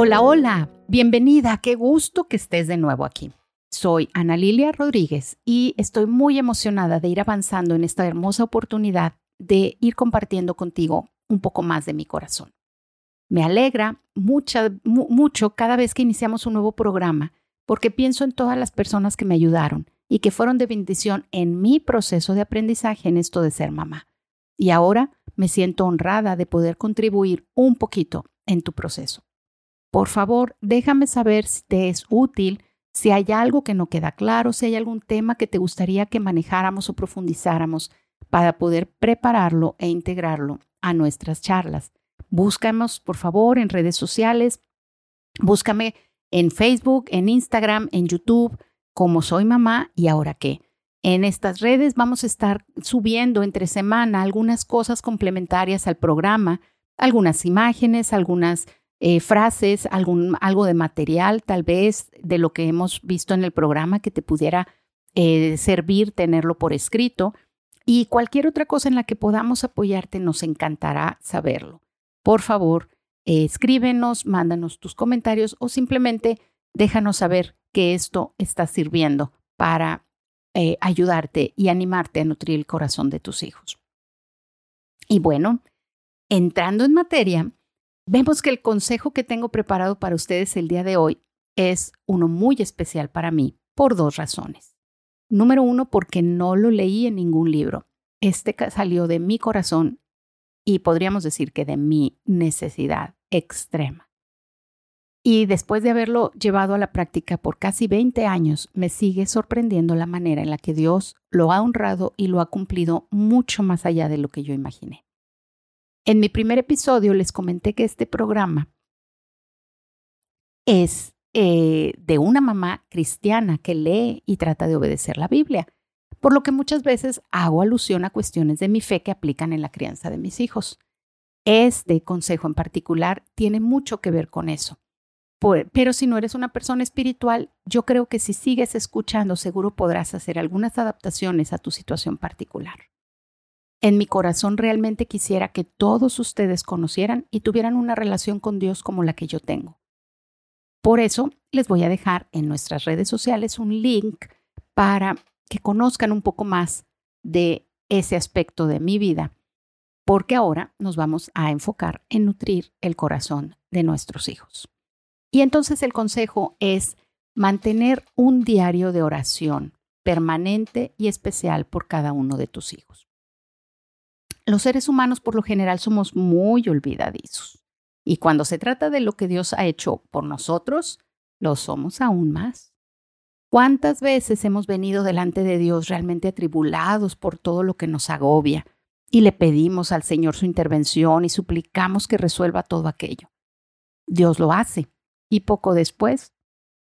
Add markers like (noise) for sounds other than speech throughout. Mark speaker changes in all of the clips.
Speaker 1: Hola, hola, bienvenida, qué gusto que estés de nuevo aquí. Soy Ana Lilia Rodríguez y estoy muy emocionada de ir avanzando en esta hermosa oportunidad de ir compartiendo contigo un poco más de mi corazón. Me alegra mucho cada vez que iniciamos un nuevo programa porque pienso en todas las personas que me ayudaron y que fueron de bendición en mi proceso de aprendizaje en esto de ser mamá. Y ahora me siento honrada de poder contribuir un poquito en tu proceso. Por favor, déjame saber si te es útil, si hay algo que no queda claro, si hay algún tema que te gustaría que manejáramos o profundizáramos para poder prepararlo e integrarlo a nuestras charlas. Búscanos, por favor, en redes sociales. Búscame en Facebook, en Instagram, en YouTube, como soy mamá y ahora qué. En estas redes vamos a estar subiendo entre semana algunas cosas complementarias al programa, algunas imágenes, algunas eh, frases, algún, algo de material tal vez de lo que hemos visto en el programa que te pudiera eh, servir tenerlo por escrito y cualquier otra cosa en la que podamos apoyarte nos encantará saberlo. Por favor, eh, escríbenos, mándanos tus comentarios o simplemente déjanos saber que esto está sirviendo para ayudarte y animarte a nutrir el corazón de tus hijos. Y bueno, entrando en materia, Vemos que el consejo que tengo preparado para ustedes el día de hoy es uno muy especial para mí por dos razones. Número uno, porque no lo leí en ningún libro. Este salió de mi corazón y podríamos decir que de mi necesidad extrema. Y después de haberlo llevado a la práctica por casi 20 años, me sigue sorprendiendo la manera en la que Dios lo ha honrado y lo ha cumplido mucho más allá de lo que yo imaginé. En mi primer episodio les comenté que este programa es eh, de una mamá cristiana que lee y trata de obedecer la Biblia, por lo que muchas veces hago alusión a cuestiones de mi fe que aplican en la crianza de mis hijos. Este consejo en particular tiene mucho que ver con eso. pero si no eres una persona espiritual, yo creo que si sigues escuchando seguro podrás hacer algunas adaptaciones a tu situación particular. En mi corazón realmente quisiera que todos ustedes conocieran y tuvieran una relación con Dios como la que yo tengo. Por eso les voy a dejar en nuestras redes sociales un link para que conozcan un poco más de ese aspecto de mi vida, porque ahora nos vamos a enfocar en nutrir el corazón de nuestros hijos. Y entonces el consejo es mantener un diario de oración permanente y especial por cada uno de tus hijos los seres humanos por lo general somos muy olvidadizos. Y cuando se trata de lo que Dios ha hecho por nosotros, lo somos aún más. ¿Cuántas veces hemos venido delante de Dios realmente atribulados por todo lo que nos agobia y le pedimos al Señor su intervención y suplicamos que resuelva todo aquello? Dios lo hace y poco después,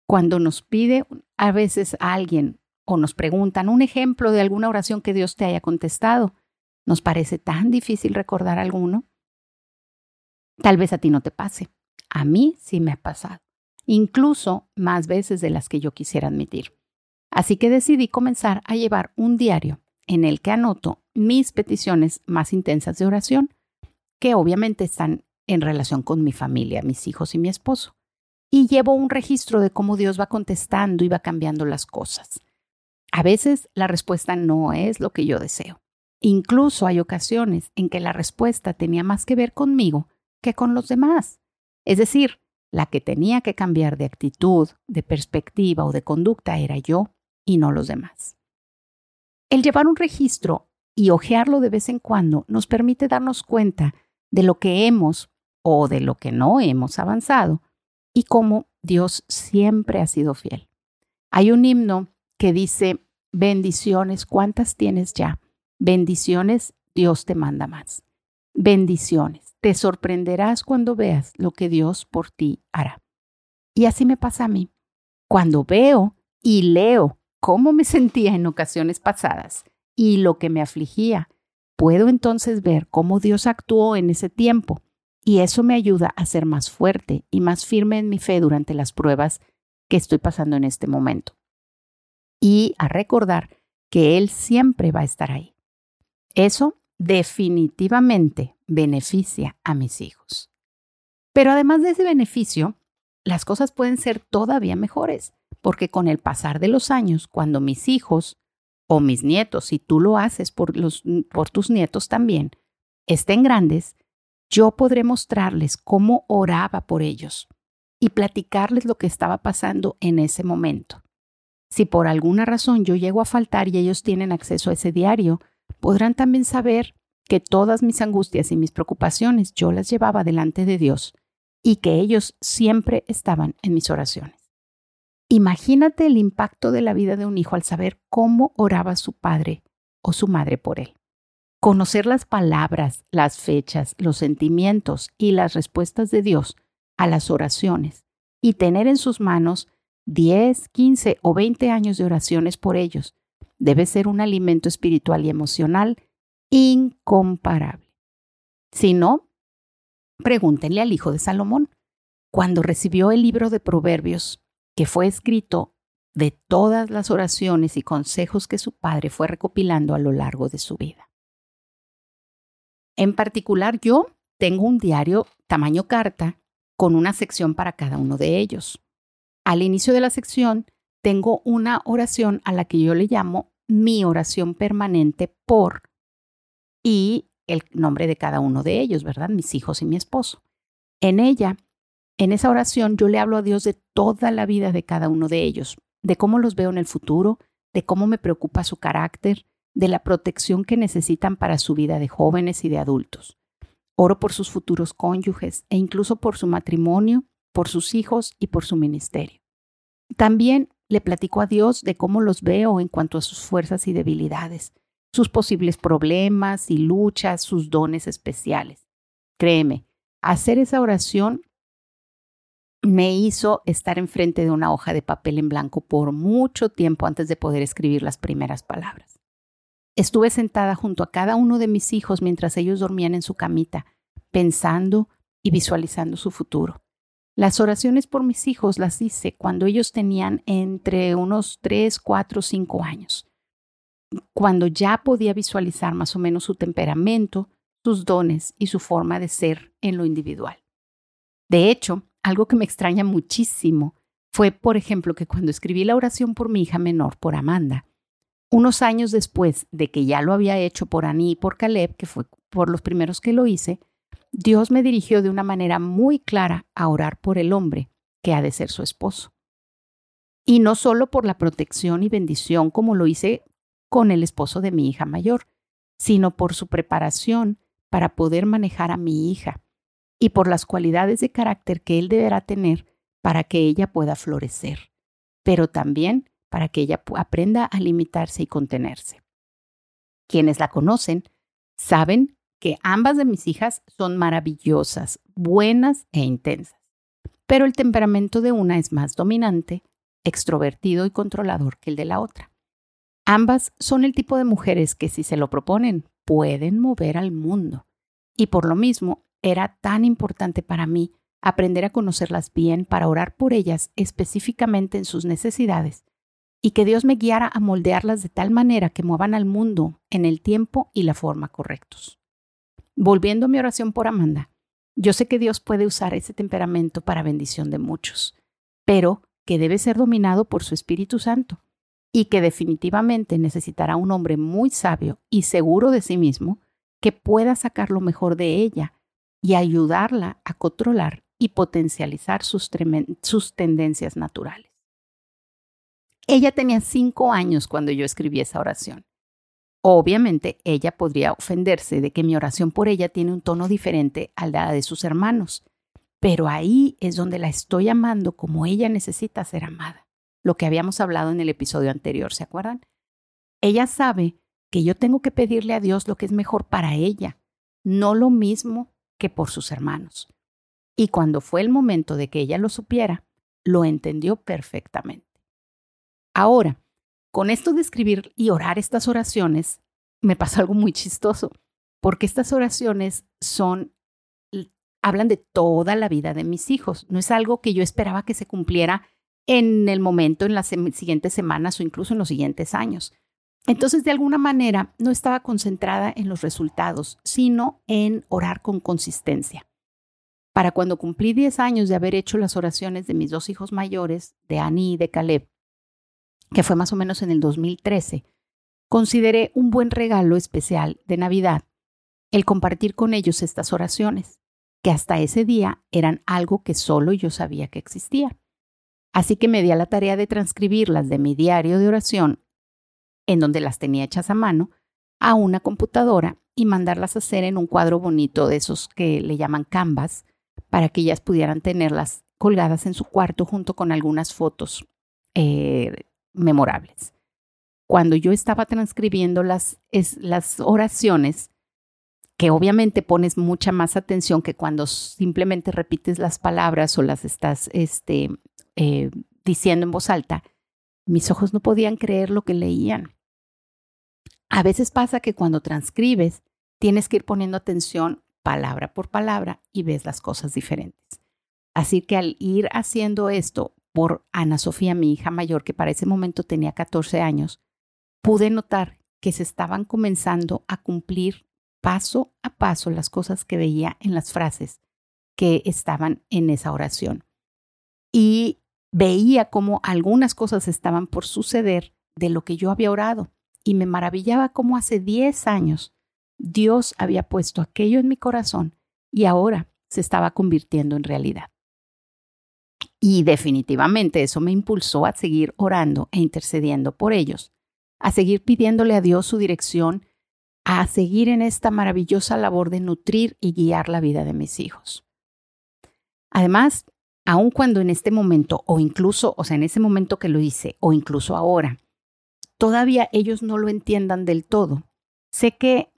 Speaker 1: cuando nos pide a veces a alguien o nos preguntan un ejemplo de alguna oración que Dios te haya contestado, nos parece tan difícil recordar alguno. Tal vez a ti no te pase. A mí sí me ha pasado, incluso más veces de las que yo quisiera admitir. Así que decidí comenzar a llevar un diario en el que anoto mis peticiones más intensas de oración, que obviamente están en relación con mi familia, mis hijos y mi esposo. Y llevo un registro de cómo Dios va contestando y va cambiando las cosas. A veces la respuesta no es lo que yo deseo. Incluso hay ocasiones en que la respuesta tenía más que ver conmigo que con los demás. Es decir, la que tenía que cambiar de actitud, de perspectiva o de conducta era yo y no los demás. El llevar un registro y hojearlo de vez en cuando nos permite darnos cuenta de lo que hemos o de lo que no hemos avanzado y cómo Dios siempre ha sido fiel. Hay un himno que dice, bendiciones, ¿cuántas tienes ya? Bendiciones, Dios te manda más. Bendiciones. Te sorprenderás cuando veas lo que Dios por ti hará. Y así me pasa a mí. Cuando veo y leo cómo me (laughs) sentía en ocasiones pasadas y lo que me afligía, puedo entonces ver cómo Dios actuó en ese tiempo y eso me ayuda a ser más fuerte y más firme en mi fe durante las pruebas que estoy pasando en este momento. Y a recordar que Él siempre va a estar ahí. Eso definitivamente beneficia a mis hijos. Pero además de ese beneficio, las cosas pueden ser todavía mejores, porque con el pasar de los años, cuando mis hijos o mis nietos, si tú lo haces por, por tus nietos también, estén grandes, yo podré mostrarles cómo oraba por ellos y platicarles lo que estaba pasando en ese momento. Si por alguna razón yo llego a faltar y ellos tienen acceso a ese diario, podrán también saber que todas mis angustias y mis preocupaciones yo las llevaba delante de Dios y que ellos siempre estaban en mis oraciones. Imagínate el impacto de la vida de un hijo al saber cómo oraba su padre o su madre por él. Conocer las palabras, las fechas, los sentimientos y las respuestas de Dios a las oraciones y tener en sus manos 10, 15 o 20 años de oraciones por ellos debe ser un alimento espiritual y emocional incomparable. Si no, pregúntenle al hijo de Salomón. Cuando recibió el libro de Proverbios, que fue escrito de todas las oraciones y consejos que su padre fue recopilando a lo largo de su vida. En particular, yo tengo un diario tamaño carta con una sección para cada uno de ellos. Al inicio de la sección tengo una oración a la que yo le llamo mi oración permanente por y el nombre de cada uno de ellos, ¿verdad? Mis hijos y mi esposo. En ella, en esa oración, yo le hablo a Dios de toda la vida de cada uno de ellos, de cómo los veo en el futuro, de cómo me preocupa su carácter, de la protección que necesitan para su vida de jóvenes y de adultos. Oro por sus futuros cónyuges e incluso por su matrimonio, por sus hijos y por su ministerio. También le platico a Dios de cómo los veo en cuanto a sus fuerzas y debilidades, sus posibles problemas y luchas, sus dones especiales. Créeme, hacer esa oración me hizo estar enfrente de una hoja de papel en blanco por mucho tiempo antes de poder escribir las primeras palabras. Estuve sentada junto a cada uno de mis hijos mientras ellos dormían en su camita, pensando y visualizando su futuro. Las oraciones por mis hijos las hice cuando ellos tenían entre unos 3, 4, 5 años, cuando ya podía visualizar más o menos su temperamento, sus dones y su forma de ser en lo individual. De hecho, algo que me extraña muchísimo fue, por ejemplo, que cuando escribí la oración por mi hija menor, por Amanda, unos años después de que ya lo había hecho por Annie y por Caleb, que fue por los primeros que lo hice, Dios me dirigió de una manera muy clara a orar por el hombre que ha de ser su esposo. Y no solo por la protección y bendición como lo hice con el esposo de mi hija mayor, sino por su preparación para poder manejar a mi hija y por las cualidades de carácter que él deberá tener para que ella pueda florecer, pero también para que ella aprenda a limitarse y contenerse. Quienes la conocen saben que ambas de mis hijas son maravillosas, buenas e intensas, pero el temperamento de una es más dominante, extrovertido y controlador que el de la otra. Ambas son el tipo de mujeres que si se lo proponen pueden mover al mundo, y por lo mismo era tan importante para mí aprender a conocerlas bien para orar por ellas específicamente en sus necesidades y que Dios me guiara a moldearlas de tal manera que muevan al mundo en el tiempo y la forma correctos. Volviendo a mi oración por Amanda, yo sé que Dios puede usar ese temperamento para bendición de muchos, pero que debe ser dominado por su Espíritu Santo y que definitivamente necesitará un hombre muy sabio y seguro de sí mismo que pueda sacar lo mejor de ella y ayudarla a controlar y potencializar sus, sus tendencias naturales. Ella tenía cinco años cuando yo escribí esa oración. Obviamente ella podría ofenderse de que mi oración por ella tiene un tono diferente al de sus hermanos, pero ahí es donde la estoy amando como ella necesita ser amada, lo que habíamos hablado en el episodio anterior, ¿se acuerdan? Ella sabe que yo tengo que pedirle a Dios lo que es mejor para ella, no lo mismo que por sus hermanos. Y cuando fue el momento de que ella lo supiera, lo entendió perfectamente. Ahora, con esto de escribir y orar estas oraciones, me pasa algo muy chistoso, porque estas oraciones son hablan de toda la vida de mis hijos. No es algo que yo esperaba que se cumpliera en el momento, en las siguientes semanas o incluso en los siguientes años. Entonces, de alguna manera, no estaba concentrada en los resultados, sino en orar con consistencia. Para cuando cumplí 10 años de haber hecho las oraciones de mis dos hijos mayores, de Annie y de Caleb, que fue más o menos en el 2013, consideré un buen regalo especial de Navidad el compartir con ellos estas oraciones, que hasta ese día eran algo que solo yo sabía que existía. Así que me di a la tarea de transcribirlas de mi diario de oración, en donde las tenía hechas a mano, a una computadora y mandarlas a hacer en un cuadro bonito de esos que le llaman canvas, para que ellas pudieran tenerlas colgadas en su cuarto junto con algunas fotos eh, memorables. Cuando yo estaba transcribiendo las, las oraciones, que obviamente pones mucha más atención que cuando simplemente repites las palabras o las estás este, eh, diciendo en voz alta, mis ojos no podían creer lo que leían. A veces pasa que cuando transcribes tienes que ir poniendo atención palabra por palabra y ves las cosas diferentes. Así que al ir haciendo esto por Ana Sofía, mi hija mayor, que para ese momento tenía 14 años, pude notar que se estaban comenzando a cumplir paso a paso las cosas que veía en las frases que estaban en esa oración. Y veía cómo algunas cosas estaban por suceder de lo que yo había orado. Y me maravillaba cómo hace 10 años Dios había puesto aquello en mi corazón y ahora se estaba convirtiendo en realidad. Y definitivamente eso me impulsó a seguir orando e intercediendo por ellos, a seguir pidiéndole a Dios su dirección a seguir en esta maravillosa labor de nutrir y guiar la vida de mis hijos. Además, aun cuando en este momento, o incluso, o sea, en ese momento que lo hice, o incluso ahora, todavía ellos no lo entiendan del todo, sé que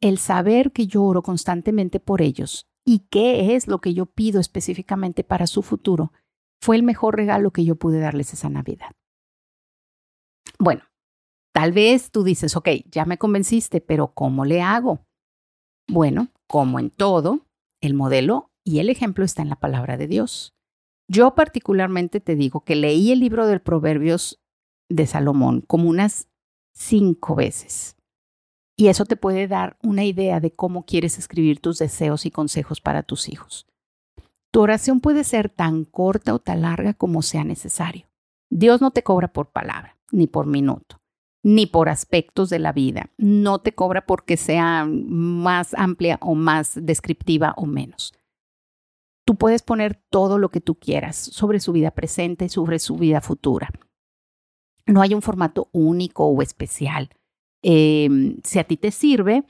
Speaker 1: el saber que yo oro constantemente por ellos y qué es lo que yo pido específicamente para su futuro, fue el mejor regalo que yo pude darles esa Navidad. Bueno, Tal vez tú dices, ok, ya me convenciste, pero ¿cómo le hago? Bueno, como en todo, el modelo y el ejemplo está en la palabra de Dios. Yo particularmente te digo que leí el libro de Proverbios de Salomón como unas cinco veces. Y eso te puede dar una idea de cómo quieres escribir tus deseos y consejos para tus hijos. Tu oración puede ser tan corta o tan larga como sea necesario. Dios no te cobra por palabra ni por minuto ni por aspectos de la vida. No te cobra porque sea más amplia o más descriptiva o menos. Tú puedes poner todo lo que tú quieras sobre su vida presente sobre su vida futura. No hay un formato único o especial. Em, si a ti te sirve,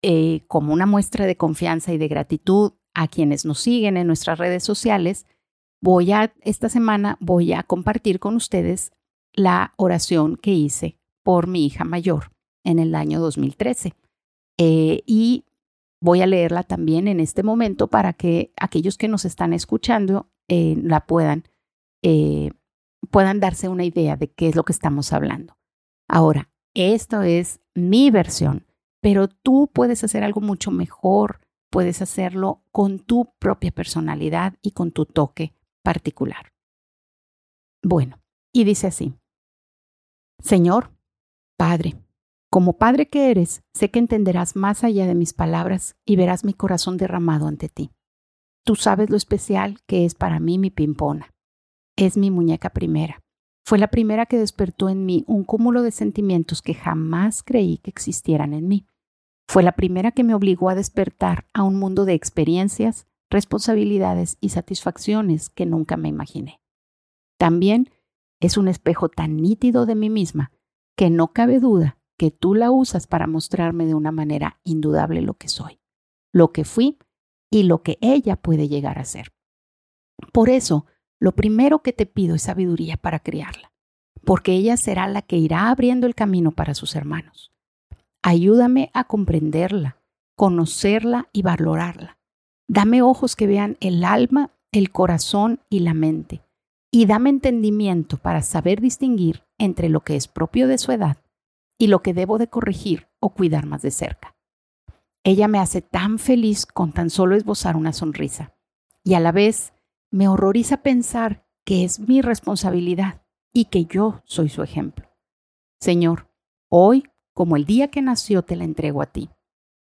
Speaker 1: eh, como una muestra de confianza y de gratitud a quienes nos siguen en nuestras redes sociales, voy a, esta semana voy a compartir con ustedes la oración que hice por mi hija mayor en el año 2013. Eh, y voy a leerla también en este momento para que aquellos que nos están escuchando eh, la puedan, eh, puedan darse una idea de qué es lo que estamos hablando. Ahora, esto es mi versión, pero tú puedes hacer algo mucho mejor, puedes hacerlo con tu propia personalidad y con tu toque particular. Bueno, y dice así, Señor, Padre, como Padre que eres, sé que entenderás más allá de mis palabras y verás mi corazón derramado ante ti. Tú sabes lo especial que es para mí mi pimpona. Es mi muñeca primera. Fue la primera que despertó en mí un cúmulo de sentimientos que jamás creí que existieran en mí. Fue la primera que me obligó a despertar a un mundo de experiencias, responsabilidades y satisfacciones que nunca me imaginé. También es un espejo tan nítido de mí misma que no cabe duda que tú la usas para mostrarme de una manera indudable lo que soy, lo que fui y lo que ella puede llegar a ser. Por eso, lo primero que te pido es sabiduría para criarla, porque ella será la que irá abriendo el camino para sus hermanos. Ayúdame a comprenderla, conocerla y valorarla. Dame ojos que vean el alma, el corazón y la mente, y dame entendimiento para saber distinguir entre lo que es propio de su edad y lo que debo de corregir o cuidar más de cerca. Ella me hace tan feliz con tan solo esbozar una sonrisa y a la vez me horroriza pensar que es mi responsabilidad y que yo soy su ejemplo. Señor, hoy, como el día que nació, te la entrego a ti.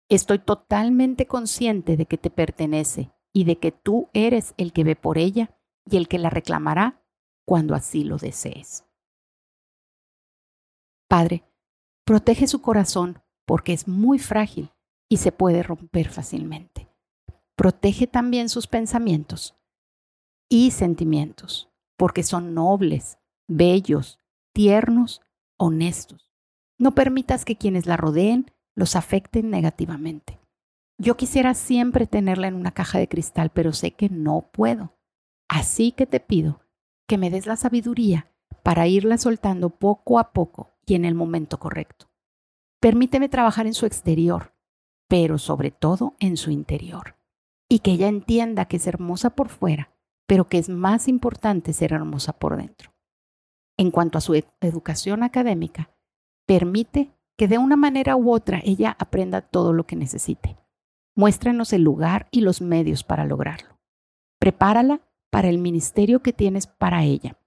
Speaker 1: Estoy totalmente consciente de que te pertenece y de que tú eres el que ve por ella y el que la reclamará cuando así lo desees. Padre, protege su corazón porque es muy frágil y se puede romper fácilmente. Protege también sus pensamientos y sentimientos porque son nobles, bellos, tiernos, honestos. No permitas que quienes la rodeen los afecten negativamente. Yo quisiera siempre tenerla en una caja de cristal, pero sé que no puedo. Así que te pido que me des la sabiduría para irla soltando poco a poco y en el momento correcto. Permíteme trabajar en su exterior, pero sobre todo en su interior. Y que ella entienda que es hermosa por fuera, pero que es más importante ser hermosa por dentro. En cuanto a su educación académica, permite que de una manera u otra ella aprenda todo lo que necesite. Muéstranos el lugar y los medios para lograrlo. Prepárala para el ministerio que tienes para ella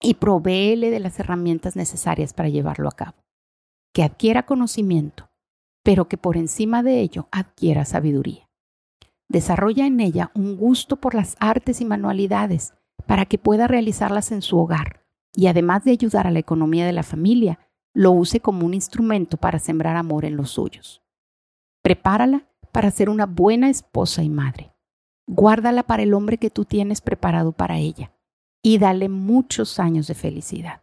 Speaker 1: y provéele de las herramientas necesarias para llevarlo a cabo. Que adquiera conocimiento, pero que por encima de ello adquiera sabiduría. Desarrolla en ella un gusto por las artes y manualidades para que pueda realizarlas en su hogar y además de ayudar a la economía de la familia, lo use como un instrumento para sembrar amor en los suyos. Prepárala para ser una buena esposa y madre. Guárdala para el hombre que tú tienes preparado para ella y dale muchos años de felicidad.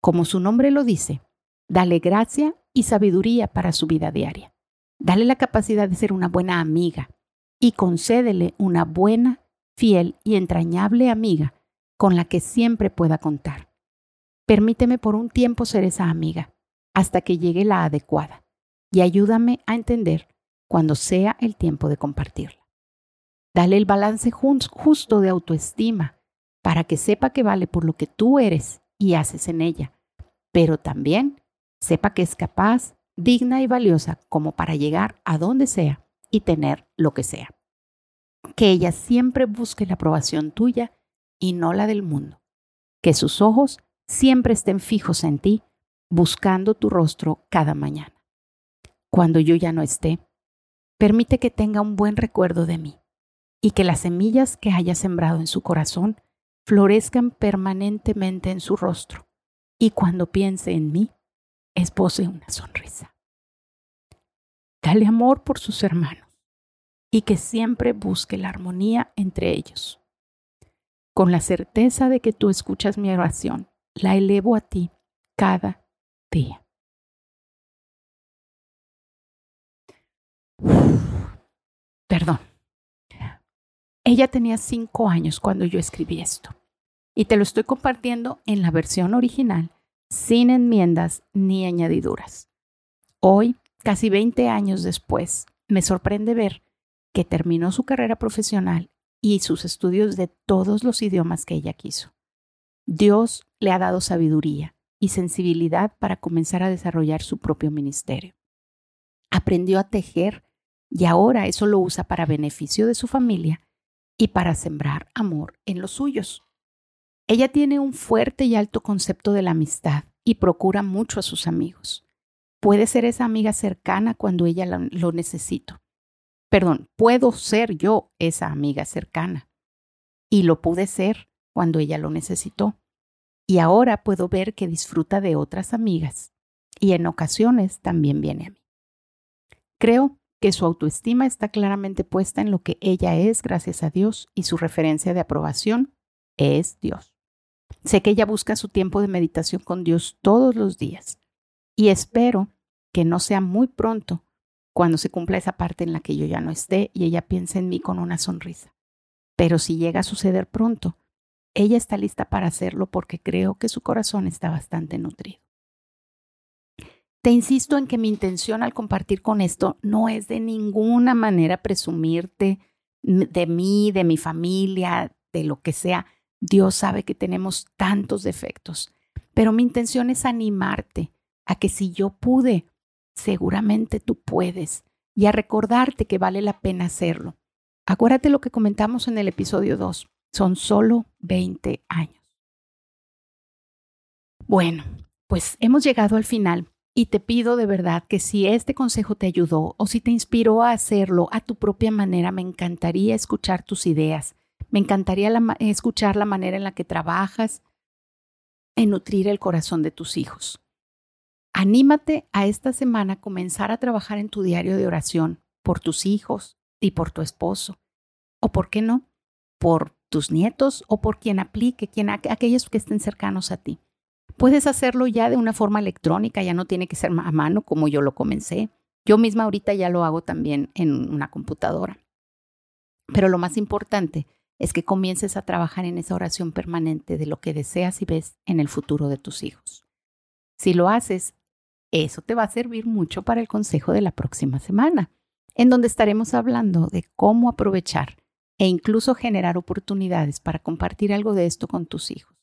Speaker 1: Como su nombre lo dice, dale gracia y sabiduría para su vida diaria. Dale la capacidad de ser una buena amiga y concédele una buena, fiel y entrañable amiga con la que siempre pueda contar. Permíteme por un tiempo ser esa amiga hasta que llegue la adecuada y ayúdame a entender cuando sea el tiempo de compartirla. Dale el balance justo de autoestima para que sepa que vale por lo que tú eres y haces en ella, pero también sepa que es capaz, digna y valiosa como para llegar a donde sea y tener lo que sea. Que ella siempre busque la aprobación tuya y no la del mundo. Que sus ojos siempre estén fijos en ti, buscando tu rostro cada mañana. Cuando yo ya no esté, Permite que tenga un buen recuerdo de mí y que las semillas que haya sembrado en su corazón florezcan permanentemente en su rostro y cuando piense en mí, esbose una sonrisa. Dale amor por sus hermanos y que siempre busque la armonía entre ellos. Con la certeza de que tú escuchas mi oración, la elevo a ti cada día. (sighs) Perdón. Ella tenía cinco años cuando yo escribí esto. Y te lo estoy compartiendo en la versión original, sin enmiendas ni añadiduras. Hoy, casi 20 años después, me sorprende ver que terminó su carrera profesional y sus estudios de todos los idiomas que ella quiso. Dios le ha dado sabiduría y sensibilidad para comenzar a desarrollar su propio ministerio. Aprendió a tejer y ahora eso lo usa para beneficio de su familia y para sembrar amor en los suyos. Ella tiene un fuerte y alto concepto de la amistad y procura mucho a sus amigos. Puede ser esa amiga cercana cuando ella lo necesito. Perdón, puedo ser yo esa amiga cercana. Y lo pude ser cuando ella lo necesitó. Y ahora puedo ver que disfruta de otras amigas. Y en ocasiones también viene a mí. Creo que su autoestima está claramente puesta en lo que ella es gracias a Dios y su referencia de aprobación es Dios. Sé que ella busca su tiempo de meditación con Dios todos los días y espero que no sea muy pronto cuando se cumpla esa parte en la que yo ya no esté y ella piense en mí con una sonrisa. Pero si llega a suceder pronto, ella está lista para hacerlo porque creo que su corazón está bastante nutrido. Te insisto en que mi intención al compartir con esto no es de ninguna manera presumirte de mí, de mi familia, de lo que sea. Dios sabe que tenemos tantos defectos, pero mi intención es animarte a que si yo pude, seguramente tú puedes y a recordarte que vale la pena hacerlo. Acuérdate lo que comentamos en el episodio 2, son solo 20 años. Bueno, pues hemos llegado al final Y te pido de verdad que si este consejo te ayudó o si te inspiró a hacerlo a tu propia manera, me encantaría escuchar tus ideas. Me encantaría escuchar la manera en la que trabajas en nutrir el corazón de tus hijos. Anímate a esta semana a comenzar a trabajar en tu diario de oración por tus hijos y por tu esposo. O por qué no, por tus nietos o por quien aplique, quien, aquellos que estén cercanos a ti. Puedes hacerlo ya de una forma electrónica, ya no tiene que ser a mano como yo lo comencé. Yo misma ahorita ya lo hago también en una computadora. Pero lo más importante es que comiences a trabajar en esa oración permanente de lo que deseas y ves en el futuro de tus hijos. Si lo haces, eso te va a servir mucho para el consejo de la próxima semana, en donde estaremos hablando de cómo aprovechar e incluso generar oportunidades para compartir algo de esto con tus hijos.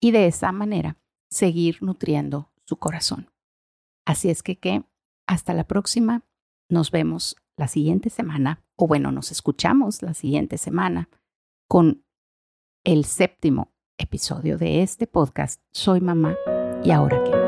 Speaker 1: Y de esa manera seguir nutriendo su corazón. Así es que, hasta la próxima. Nos vemos la siguiente semana, o bueno, nos escuchamos la siguiente semana con el séptimo episodio de este podcast. Soy mamá y ahora qué.